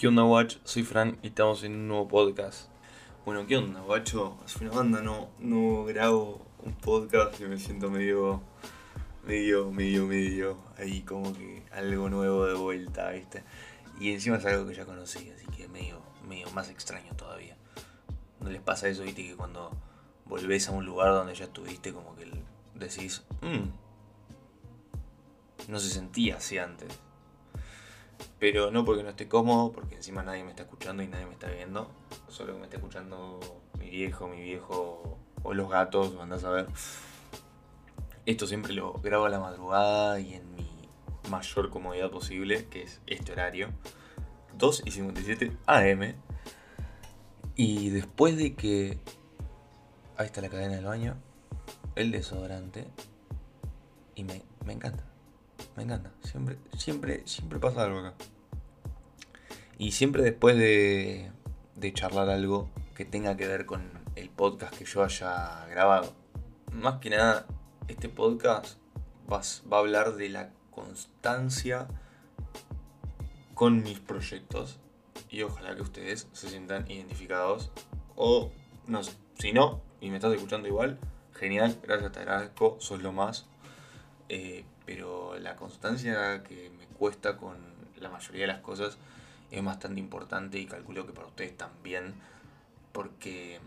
¿Qué onda, Watch? Soy Fran y estamos en un nuevo podcast. Bueno, ¿qué onda, guacho? Hace una banda no, no grabo un podcast y me siento medio, medio, medio, medio, ahí como que algo nuevo de vuelta, ¿viste? Y encima es algo que ya conocí, así que medio, medio más extraño todavía. ¿No les pasa eso, viste? Que cuando volvés a un lugar donde ya estuviste, como que decís, mmm, no se sentía así antes. Pero no porque no esté cómodo, porque encima nadie me está escuchando y nadie me está viendo. Solo me está escuchando mi viejo, mi viejo o los gatos, andás a ver. Esto siempre lo grabo a la madrugada y en mi mayor comodidad posible, que es este horario. 2 y 57 AM. Y después de que... Ahí está la cadena del baño. El desodorante. Y me, me encanta. Me encanta. Siempre, siempre, siempre pasa algo acá. Y siempre después de, de charlar algo que tenga que ver con el podcast que yo haya grabado. Más que nada, este podcast va, va a hablar de la constancia con mis proyectos. Y ojalá que ustedes se sientan identificados. O no sé, si no, y me estás escuchando igual, genial, gracias, te agradezco, sos lo más. Eh, pero la constancia que me cuesta con la mayoría de las cosas es bastante importante y calculo que para ustedes también, porque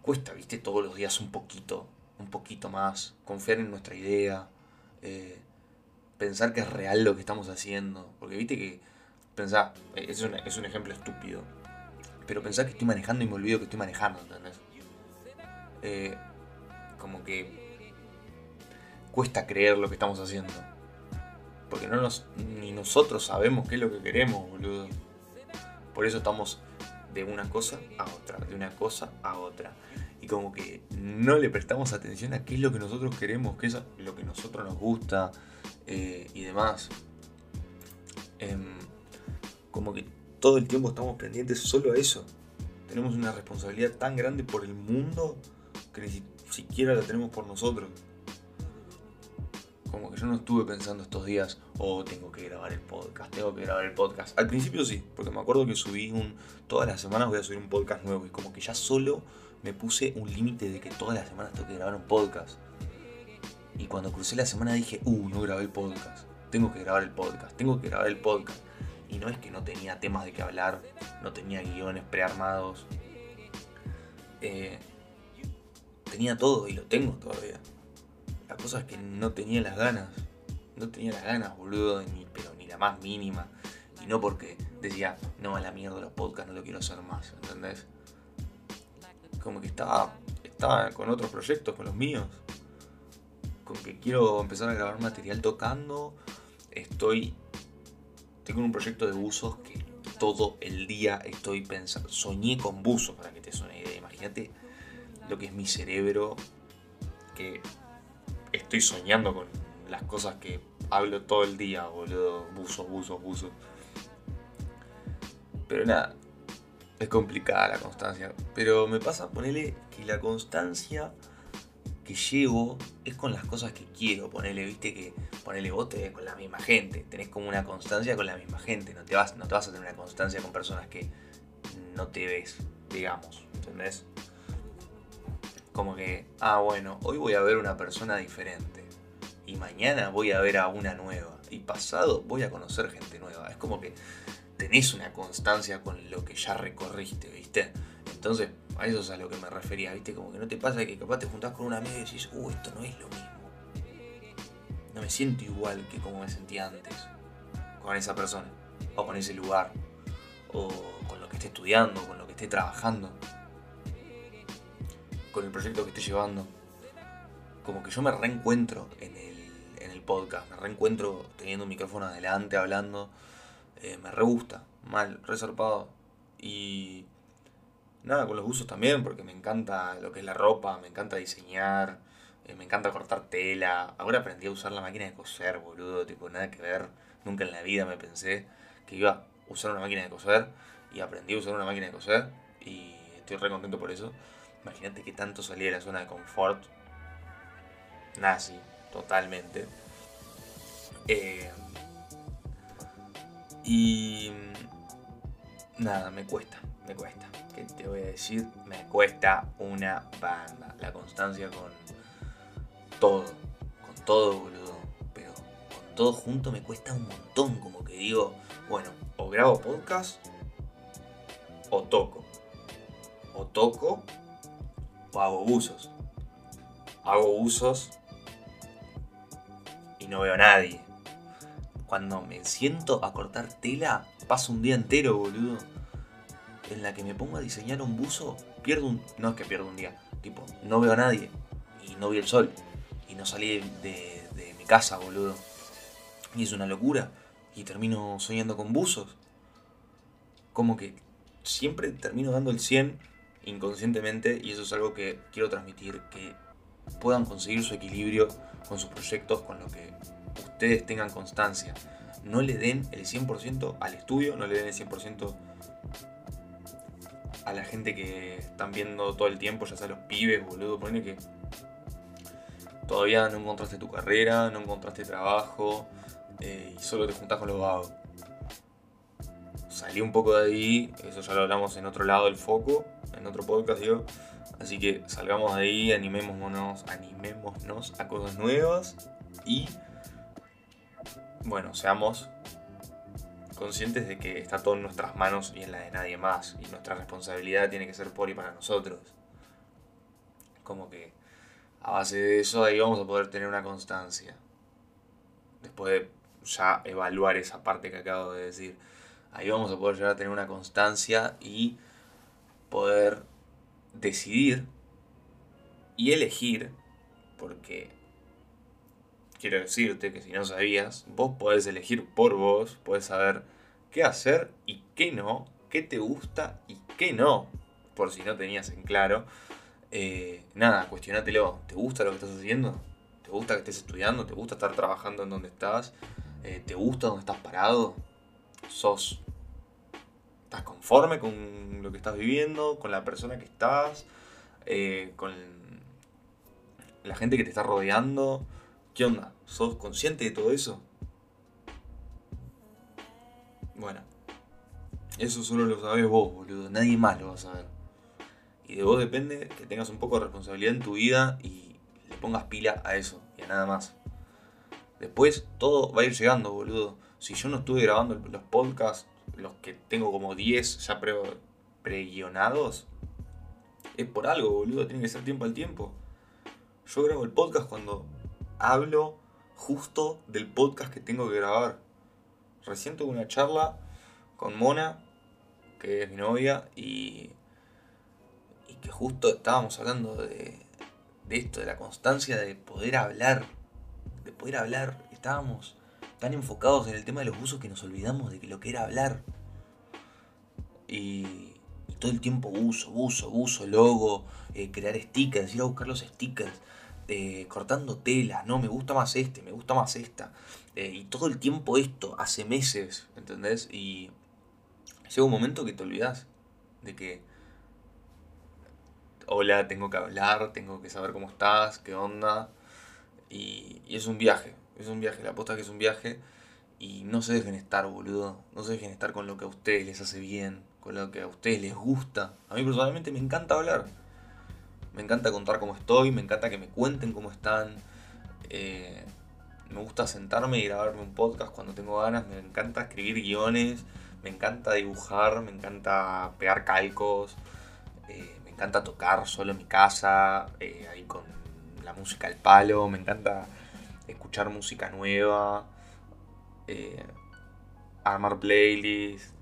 cuesta, viste, todos los días un poquito, un poquito más, confiar en nuestra idea, eh, pensar que es real lo que estamos haciendo, porque viste que, pensá, eh, es un, es un ejemplo estúpido, pero pensar que estoy manejando y me olvido que estoy manejando, ¿entendés? Como que cuesta creer lo que estamos haciendo. Porque no nos, ni nosotros sabemos qué es lo que queremos, boludo. Por eso estamos de una cosa a otra, de una cosa a otra. Y como que no le prestamos atención a qué es lo que nosotros queremos, qué es lo que nosotros nos gusta eh, y demás. Em, como que todo el tiempo estamos pendientes solo a eso. Tenemos una responsabilidad tan grande por el mundo que ni siquiera la tenemos por nosotros como que yo no estuve pensando estos días, oh, tengo que grabar el podcast, tengo que grabar el podcast. Al principio sí, porque me acuerdo que subí un, todas las semanas voy a subir un podcast nuevo y como que ya solo me puse un límite de que todas las semanas tengo que grabar un podcast. Y cuando crucé la semana dije, uh, no grabé el podcast, tengo que grabar el podcast, tengo que grabar el podcast. Y no es que no tenía temas de qué hablar, no tenía guiones prearmados. Eh, tenía todo y lo tengo todavía. La cosa es que no tenía las ganas. No tenía las ganas, boludo, pero ni la más mínima. Y no porque decía, no, a la mierda los podcasts, no lo quiero hacer más, ¿entendés? Como que estaba, estaba con otros proyectos, con los míos. Con que quiero empezar a grabar material tocando. Estoy. Tengo un proyecto de buzos que todo el día estoy pensando. Soñé con buzos, para que te suene idea. Imagínate lo que es mi cerebro. Que estoy soñando con las cosas que hablo todo el día, boludo. Buzo, buzo, buzo. Pero nada, es complicada la constancia. Pero me pasa, ponerle que la constancia que llevo es con las cosas que quiero. Ponele, viste que ponele vos te con la misma gente. Tenés como una constancia con la misma gente. No te vas, no te vas a tener una constancia con personas que no te ves, digamos. ¿Entendés? Como que, ah, bueno, hoy voy a ver una persona diferente. Y mañana voy a ver a una nueva. Y pasado voy a conocer gente nueva. Es como que tenés una constancia con lo que ya recorriste, ¿viste? Entonces, a eso es a lo que me refería, ¿viste? Como que no te pasa que capaz te juntás con una amiga y decís, uh, esto no es lo mismo. No me siento igual que como me sentía antes. Con esa persona. O con ese lugar. O con lo que esté estudiando, con lo que esté trabajando con el proyecto que estoy llevando. Como que yo me reencuentro en el, podcast, me reencuentro teniendo un micrófono adelante, hablando. Eh, me re gusta, mal, resarpado. Y nada, con los usos también, porque me encanta lo que es la ropa, me encanta diseñar, eh, me encanta cortar tela. Ahora aprendí a usar la máquina de coser, boludo, tipo, nada que ver. Nunca en la vida me pensé que iba a usar una máquina de coser y aprendí a usar una máquina de coser y estoy re contento por eso. Imagínate que tanto salía de la zona de confort. Nazi, totalmente. Eh, y nada, me cuesta, me cuesta. ¿Qué te voy a decir? Me cuesta una banda. La constancia con todo, con todo, boludo. Pero con todo junto me cuesta un montón. Como que digo, bueno, o grabo podcast o toco. O toco o hago usos. Hago usos y no veo a nadie. Cuando me siento a cortar tela, paso un día entero, boludo. En la que me pongo a diseñar un buzo, pierdo un. No es que pierdo un día, tipo, no veo a nadie. Y no vi el sol. Y no salí de, de mi casa, boludo. Y es una locura. Y termino soñando con buzos. Como que siempre termino dando el 100 inconscientemente. Y eso es algo que quiero transmitir. Que puedan conseguir su equilibrio con sus proyectos, con lo que ustedes tengan constancia. No le den el 100% al estudio, no le den el 100% a la gente que están viendo todo el tiempo, ya sea los pibes, boludo. Ponele que todavía no encontraste tu carrera, no encontraste trabajo eh, y solo te juntás con los vagos. Salí un poco de ahí, eso ya lo hablamos en otro lado del foco, en otro podcast, digo. Así que salgamos de ahí, animémonos, animémonos a cosas nuevas y bueno, seamos conscientes de que está todo en nuestras manos y en la de nadie más. Y nuestra responsabilidad tiene que ser por y para nosotros. Como que a base de eso ahí vamos a poder tener una constancia. Después de ya evaluar esa parte que acabo de decir. Ahí vamos a poder llegar a tener una constancia y poder decidir y elegir, porque quiero decirte que si no sabías, vos podés elegir por vos, podés saber qué hacer y qué no, qué te gusta y qué no, por si no tenías en claro. Eh, nada, cuestionátelo. ¿Te gusta lo que estás haciendo? ¿Te gusta que estés estudiando? ¿Te gusta estar trabajando en donde estás? Eh, ¿Te gusta donde estás parado? ¿Sos? ¿Estás conforme con lo que estás viviendo? ¿Con la persona que estás? Eh, ¿Con la gente que te está rodeando? ¿Qué onda? ¿Sos consciente de todo eso? Bueno, eso solo lo sabes vos, boludo. Nadie más lo va a saber. Y de vos depende que tengas un poco de responsabilidad en tu vida y le pongas pila a eso y a nada más. Después todo va a ir llegando, boludo. Si yo no estuve grabando los podcasts, los que tengo como 10 ya pre, pre-guionados, es por algo, boludo. Tiene que ser tiempo al tiempo. Yo grabo el podcast cuando hablo justo del podcast que tengo que grabar. Recién tuve una charla con Mona, que es mi novia, y, y que justo estábamos hablando de, de esto, de la constancia de poder hablar, de poder hablar. Estábamos tan enfocados en el tema de los usos que nos olvidamos de lo que era hablar. Y, todo el tiempo uso, uso, uso, logo, eh, crear stickers, ir a buscar los stickers. Eh, cortando tela, no, me gusta más este, me gusta más esta. Eh, y todo el tiempo esto, hace meses, ¿entendés? Y llega un momento que te olvidas de que, hola, tengo que hablar, tengo que saber cómo estás, qué onda. Y es un viaje, es un viaje, la aposta que es un viaje. Y no se dejen estar, boludo. No se dejen estar con lo que a ustedes les hace bien, con lo que a ustedes les gusta. A mí personalmente me encanta hablar me encanta contar cómo estoy, me encanta que me cuenten cómo están. Eh, me gusta sentarme y grabarme un podcast cuando tengo ganas, me encanta escribir guiones, me encanta dibujar, me encanta pegar calcos, eh, me encanta tocar solo en mi casa, eh, ahí con la música al palo, me encanta escuchar música nueva, armar playlists,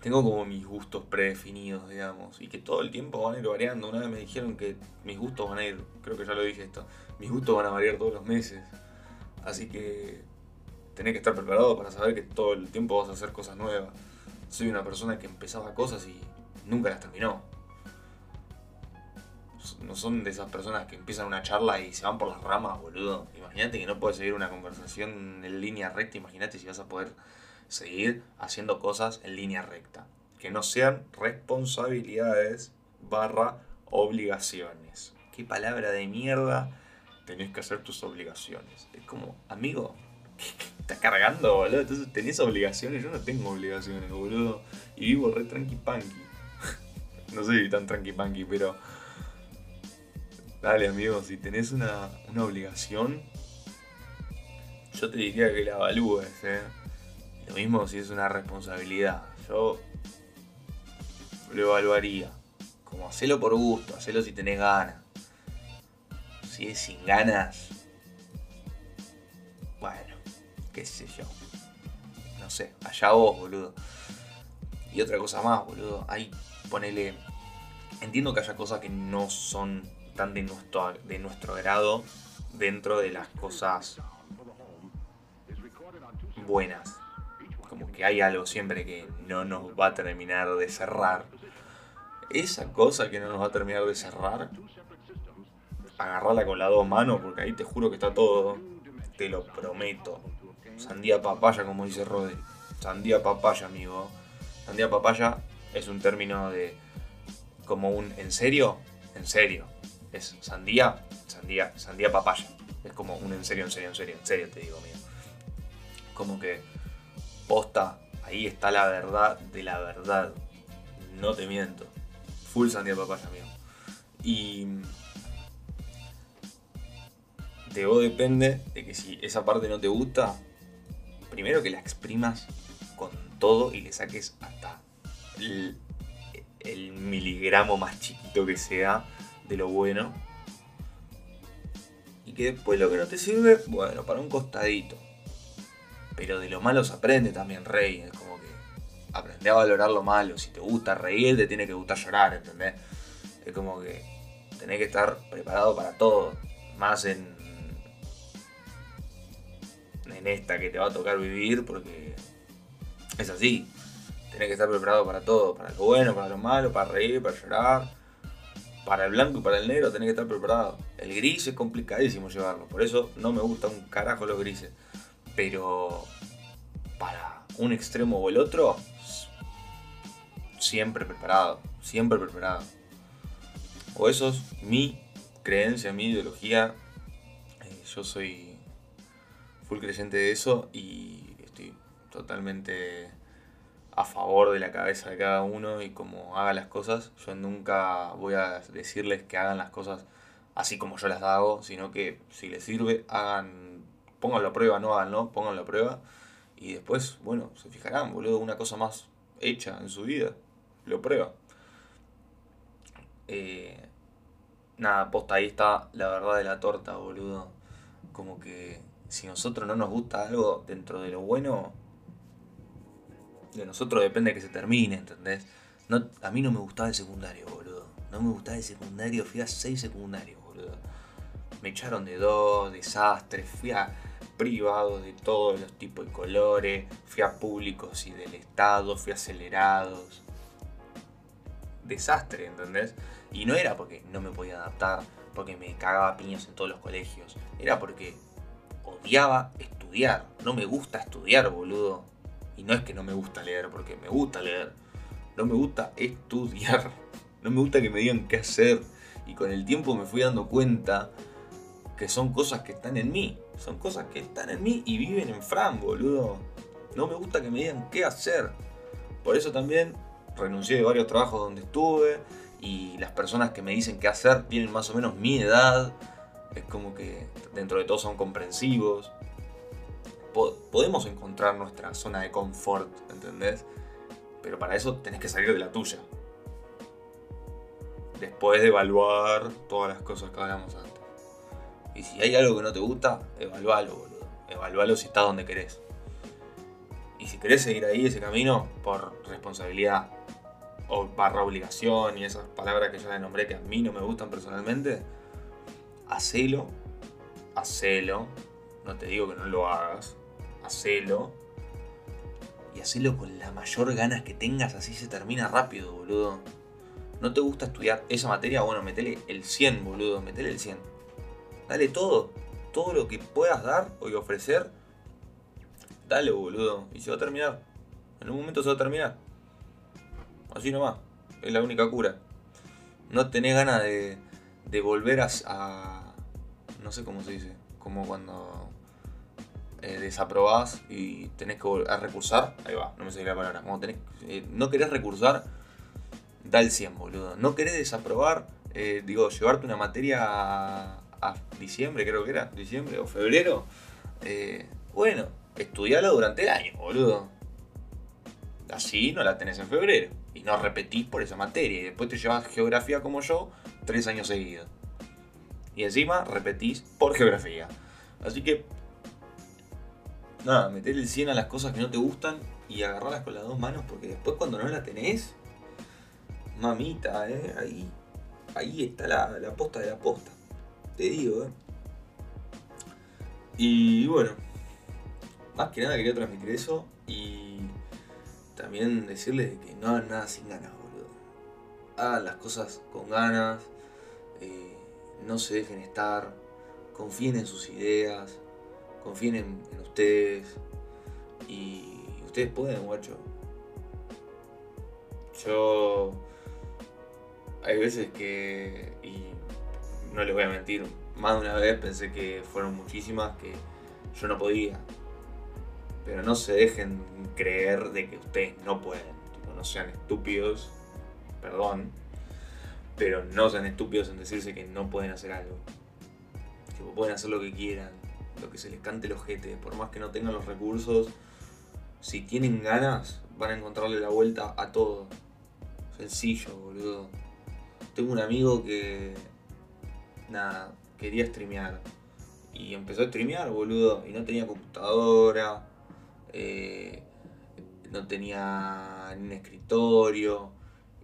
tengo como mis gustos predefinidos, digamos, y que todo el tiempo van a ir variando. Una vez me dijeron que mis gustos van a ir, creo que ya lo dije esto, mis gustos van a variar todos los meses. Así que tenés que estar preparado para saber que todo el tiempo vas a hacer cosas nuevas. Soy una persona que empezaba cosas y nunca las terminó. No son de esas personas que empiezan una charla y se van por las ramas, boludo. Imagínate que no puedes seguir una conversación en línea recta. Imagínate si vas a poder seguir haciendo cosas en línea recta. Que no sean responsabilidades barra obligaciones. ¿Qué palabra de mierda? Tenés que hacer tus obligaciones. Es como, amigo, está cargando, boludo. Entonces tenés obligaciones, yo no tengo obligaciones, boludo. Y vivo re tranqui punky. no soy tan tranqui punky, pero. Dale, amigo, si tenés una, una obligación, yo te diría que la evalúes, ¿eh? Lo mismo si es una responsabilidad. Yo lo evaluaría. Como hacelo por gusto, hacelo si tenés ganas. Si es sin ganas. Bueno, qué sé yo. No sé, allá vos, boludo. Y otra cosa más, boludo. Ahí ponele. Entiendo que haya cosas que no son tan de nuestro, de nuestro grado dentro de las cosas buenas. Como que hay algo siempre que no nos va a terminar de cerrar. Esa cosa que no nos va a terminar de cerrar, agarrarla con las dos manos, porque ahí te juro que está todo. Te lo prometo. Sandía papaya, como dice Rodri. Sandía papaya, amigo. Sandía papaya es un término de. como un. ¿En serio? En serio. Es sandía, sandía, sandía papaya. Es como un en serio, en serio, en serio, en serio te digo, amigo. Como que. Posta, ahí está la verdad de la verdad. No te miento. Full sandía papaya, amigo. Y de vos depende de que si esa parte no te gusta, primero que la exprimas con todo y le saques hasta el, miligramo más chiquito que sea de lo bueno. Y que después lo que no te sirve, bueno, para un costadito. Pero de lo malo se aprende también, rey. Es como que aprende a valorar lo malo. Si te gusta reír, te tiene que gustar llorar, ¿entendés? Es como que tenés que estar preparado para todo. Más en en esta que te va a tocar vivir porque es así. Tenés que estar preparado para todo, para lo bueno, para lo malo, para reír, para llorar. Para el blanco y para el negro tenés que estar preparado. El gris es complicadísimo llevarlo, por eso no me gustan un carajo los grises. Pero para un extremo o el otro, siempre preparado, siempre preparado. O eso es mi creencia, mi ideología. Eh, yo soy full creyente de eso y estoy totalmente a favor de la cabeza de cada uno y como haga las cosas. Yo nunca voy a decirles que hagan las cosas así como yo las hago, sino que si les sirve, hagan, pónganlo a prueba, no háganlo, pónganlo a prueba y después, bueno, se fijarán, boludo, una cosa más hecha en su vida, lo prueba. Eh, nada, posta, ahí está la verdad de la torta, boludo. Como que si nosotros no nos gusta algo dentro de lo bueno, de nosotros depende de que se termine, ¿entendés? No, a mí no me gustaba el secundario, boludo. No me gustaba el secundario, fui a seis secundarios, boludo. Me echaron de dos, desastres, fui a privados de todos los tipos y colores, fui a públicos y del Estado, fui a acelerados. Desastre, ¿entendés? Y no era porque no me podía adaptar, porque me cagaba piños en todos los colegios. Era porque odiaba estudiar. No me gusta estudiar, boludo. Y no es que no me gusta leer, porque me gusta leer. No me gusta estudiar. No me gusta que me digan qué hacer. Y con el tiempo me fui dando cuenta que son cosas que están en mí. Son cosas que están en mí y viven en Fran, boludo. No me gusta que me digan qué hacer. Por eso también renuncié de varios trabajos donde estuve. Y las personas que me dicen qué hacer tienen más o menos mi edad es como que dentro de todo son comprensivos. Podemos encontrar nuestra zona de confort, ¿entendés? Pero para eso tenés que salir de la tuya. Después de evaluar todas las cosas que hablamos antes. Y si hay algo que no te gusta, evalualo, boludo. Evalualo si estás donde querés. Y si querés seguir ahí ese camino, por responsabilidad o barra obligación y esas palabras que ya le nombré que a mí no me gustan personalmente, hacelo, hacelo, no te digo que no lo hagas, hacelo y hacelo con la mayor ganas que tengas, así se termina rápido, boludo. ¿No te gusta estudiar esa materia? Bueno, metele el 100, boludo, metele el 100. Dale todo, todo lo que puedas dar o ofrecer, dale, boludo, y se va a terminar. En un momento se va a terminar. Así nomás, es la única cura. No tenés ganas de, de volver a, no sé cómo se dice, como cuando eh, desaprobás y tenés que a recursar, ahí va, no me sale la palabra, eh, no querés recursar, da el 100, boludo. No querés desaprobar, eh, digo, llevarte una materia a, a diciembre, creo que era, diciembre o febrero, eh, bueno, estudialo durante el año, boludo. Así no la tenés en febrero. Y no repetís por esa materia. Y después te llevas geografía como yo, tres años seguidos. Y encima repetís por geografía. Así que. Nada, meter el 100 a las cosas que no te gustan y agarrarlas con las dos manos porque después cuando no la tenés. Mamita, eh, ahí. Ahí está la, la posta de la posta. Te digo, eh. Y bueno, más que nada quería transmitir eso y también decirles que no hagan nada sin ganas, boludo. Hagan las cosas con ganas, eh, no se dejen estar, confíen en sus ideas, confíen en, en ustedes y ustedes pueden, guacho. Yo hay veces que, y no les voy a mentir, más de una vez pensé que fueron muchísimas que yo no podía. Pero no se dejen creer de que ustedes no pueden. No sean estúpidos, perdón, pero no sean estúpidos en decirse que no pueden hacer algo. Tipo, pueden hacer lo que quieran, lo que se les cante el ojete, por más que no tengan los recursos. Si tienen ganas, van a encontrarle la vuelta a todo. Sencillo, boludo. Tengo un amigo que. Nada, quería streamear. Y empezó a streamear, boludo. Y no tenía computadora. eh, no tenía ni un escritorio.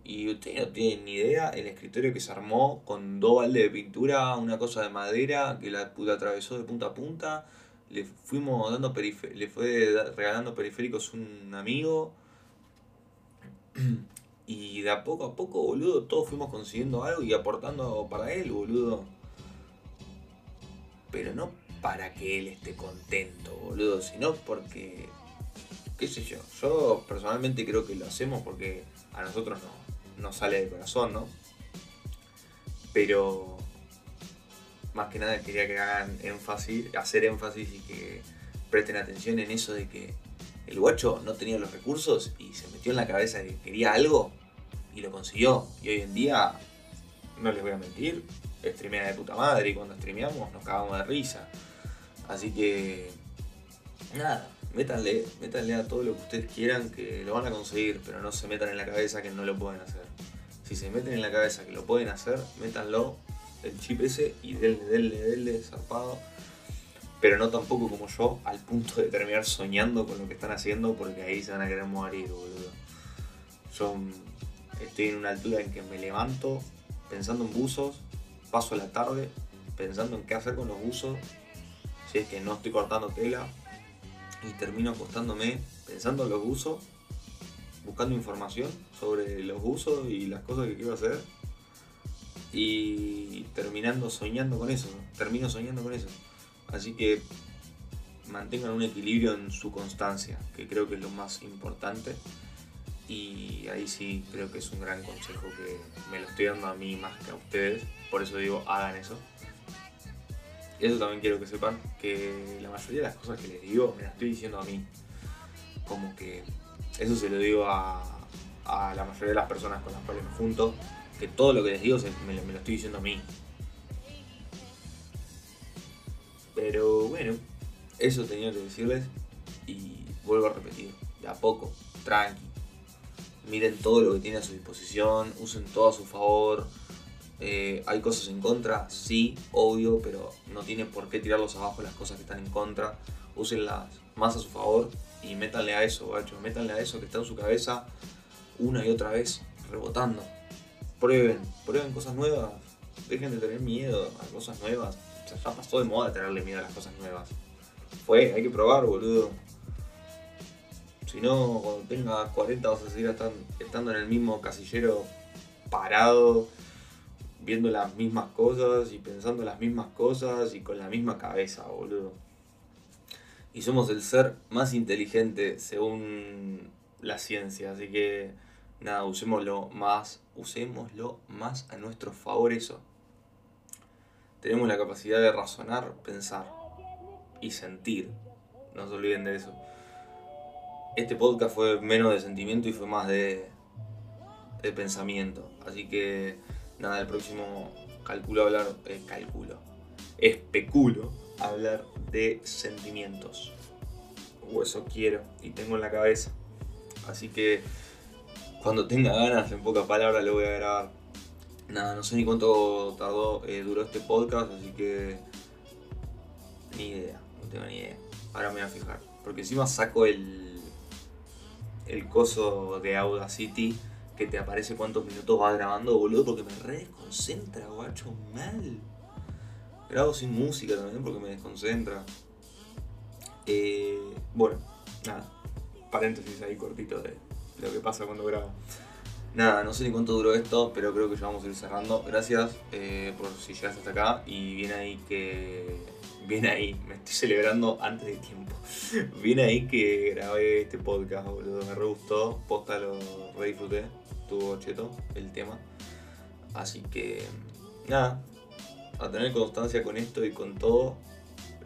Y ustedes no tienen ni idea el escritorio que se armó con dos baldes de pintura, una cosa de madera que la puta atravesó de punta a punta. Le fuimos dando le fue regalando periféricos un amigo. Y de a poco a poco, boludo, todos fuimos consiguiendo algo y aportando para él, boludo. Pero no para que él esté contento, boludo, sino porque, qué sé yo, yo personalmente creo que lo hacemos porque a nosotros no, no sale de corazón, ¿no? Pero más que nada quería que hagan énfasis, hacer énfasis y que presten atención en eso de que el guacho no tenía los recursos y se metió en la cabeza que quería algo y lo consiguió. Y hoy en día, no les voy a mentir, streamea de puta madre y cuando streameamos nos cagamos de risa. Así que, nada, métanle, métanle a todo lo que ustedes quieran que lo van a conseguir, pero no se metan en la cabeza que no lo pueden hacer. Si se meten en la cabeza que lo pueden hacer, métanlo el chip ese y denle, denle, denle, zarpado. Pero no tampoco como yo, al punto de terminar soñando con lo que están haciendo, porque ahí se van a querer morir, boludo. Yo mm, estoy en una altura en que me levanto pensando en buzos, paso la tarde pensando en qué hacer con los buzos, si es que no estoy cortando tela, y termino acostándome pensando en los buzos, buscando información sobre los buzos y las cosas que quiero hacer, y terminando soñando con eso, termino soñando con eso. Así que mantengan un equilibrio en su constancia, que creo que es lo más importante. Y ahí sí creo que es un gran consejo que me lo estoy dando a mí más que a ustedes. Por eso digo, hagan eso. Eso también quiero que sepan, que la mayoría de las cosas que les digo me las estoy diciendo a mí. Como que eso se lo digo a, la mayoría de las personas con las cuales me junto. Que todo lo que les digo se- me lo estoy diciendo a mí. Pero bueno, eso tenía que decirles. Y vuelvo a repetir, de a poco, tranqui. Miren todo lo que tiene a su disposición, usen todo a su favor. Eh, hay cosas en contra, sí, obvio, pero no tienen por qué tirarlos abajo las cosas que están en contra. Úsenlas más a su favor y métanle a eso, guacho. Métanle a eso que está en su cabeza una y otra vez, rebotando. Prueben, prueben cosas nuevas. Dejen de tener miedo a cosas nuevas. O sea, ya pasó de moda tenerle miedo a las cosas nuevas. Fue, hay que probar, boludo. Si no, cuando tengas 40 vas a seguir estan- estando en el mismo casillero parado, viendo las mismas cosas y pensando las mismas cosas y con la misma cabeza, boludo. Y somos el ser más inteligente según la ciencia, así que nada, usémoslo más, usémoslo más a nuestro favor eso. Tenemos la capacidad de razonar, pensar y sentir no se olviden de eso. Este podcast fue menos de sentimiento y fue más de, de pensamiento. Así que nada, el próximo calculo hablar, eh, calculo, especulo hablar de sentimientos. O eso quiero y tengo en la cabeza. Así que cuando tenga ganas, en pocas palabras, lo voy a grabar. Nada, no sé ni cuánto tardó, eh, duró este podcast, así que ni idea, no tengo ni idea. Ahora me voy a fijar. Porque encima saco el, el coso de Audacity que te aparece cuántos minutos vas grabando, boludo, porque me re desconcentra, guacho, mal. Grabo sin música también porque me desconcentra. Eh, bueno, nada, paréntesis ahí cortito de lo que pasa cuando grabo. Nada, no sé ni cuánto duró esto, pero creo que ya vamos a ir cerrando. Gracias eh, por si llegaste hasta acá y viene ahí que. Viene ahí, me estoy celebrando antes de tiempo. Viene ahí que grabé este podcast, boludo. Me re gustó, posta lo re. Estuvo cheto el tema. Así que, nada, a tener constancia con esto y con todo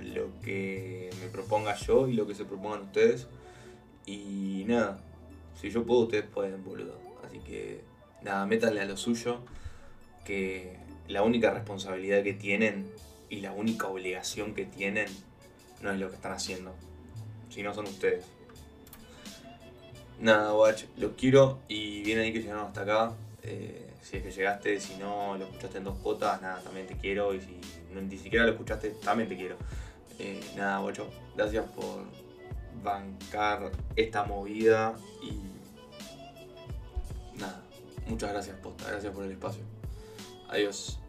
lo que me proponga yo y lo que se propongan ustedes. Y nada, si yo puedo, ustedes pueden, boludo. Así que nada, métanle a lo suyo, que la única responsabilidad que tienen y la única obligación que tienen no es lo que están haciendo, sino son ustedes. Nada, watch, los quiero y viene ahí que llegaron hasta acá. Eh, si es que llegaste, si no lo escuchaste en dos cotas, nada, también te quiero. Y si ni siquiera lo escuchaste, también te quiero. Eh, nada, guacho, gracias por bancar esta movida y nada, muchas gracias posta, gracias por el espacio. Adiós.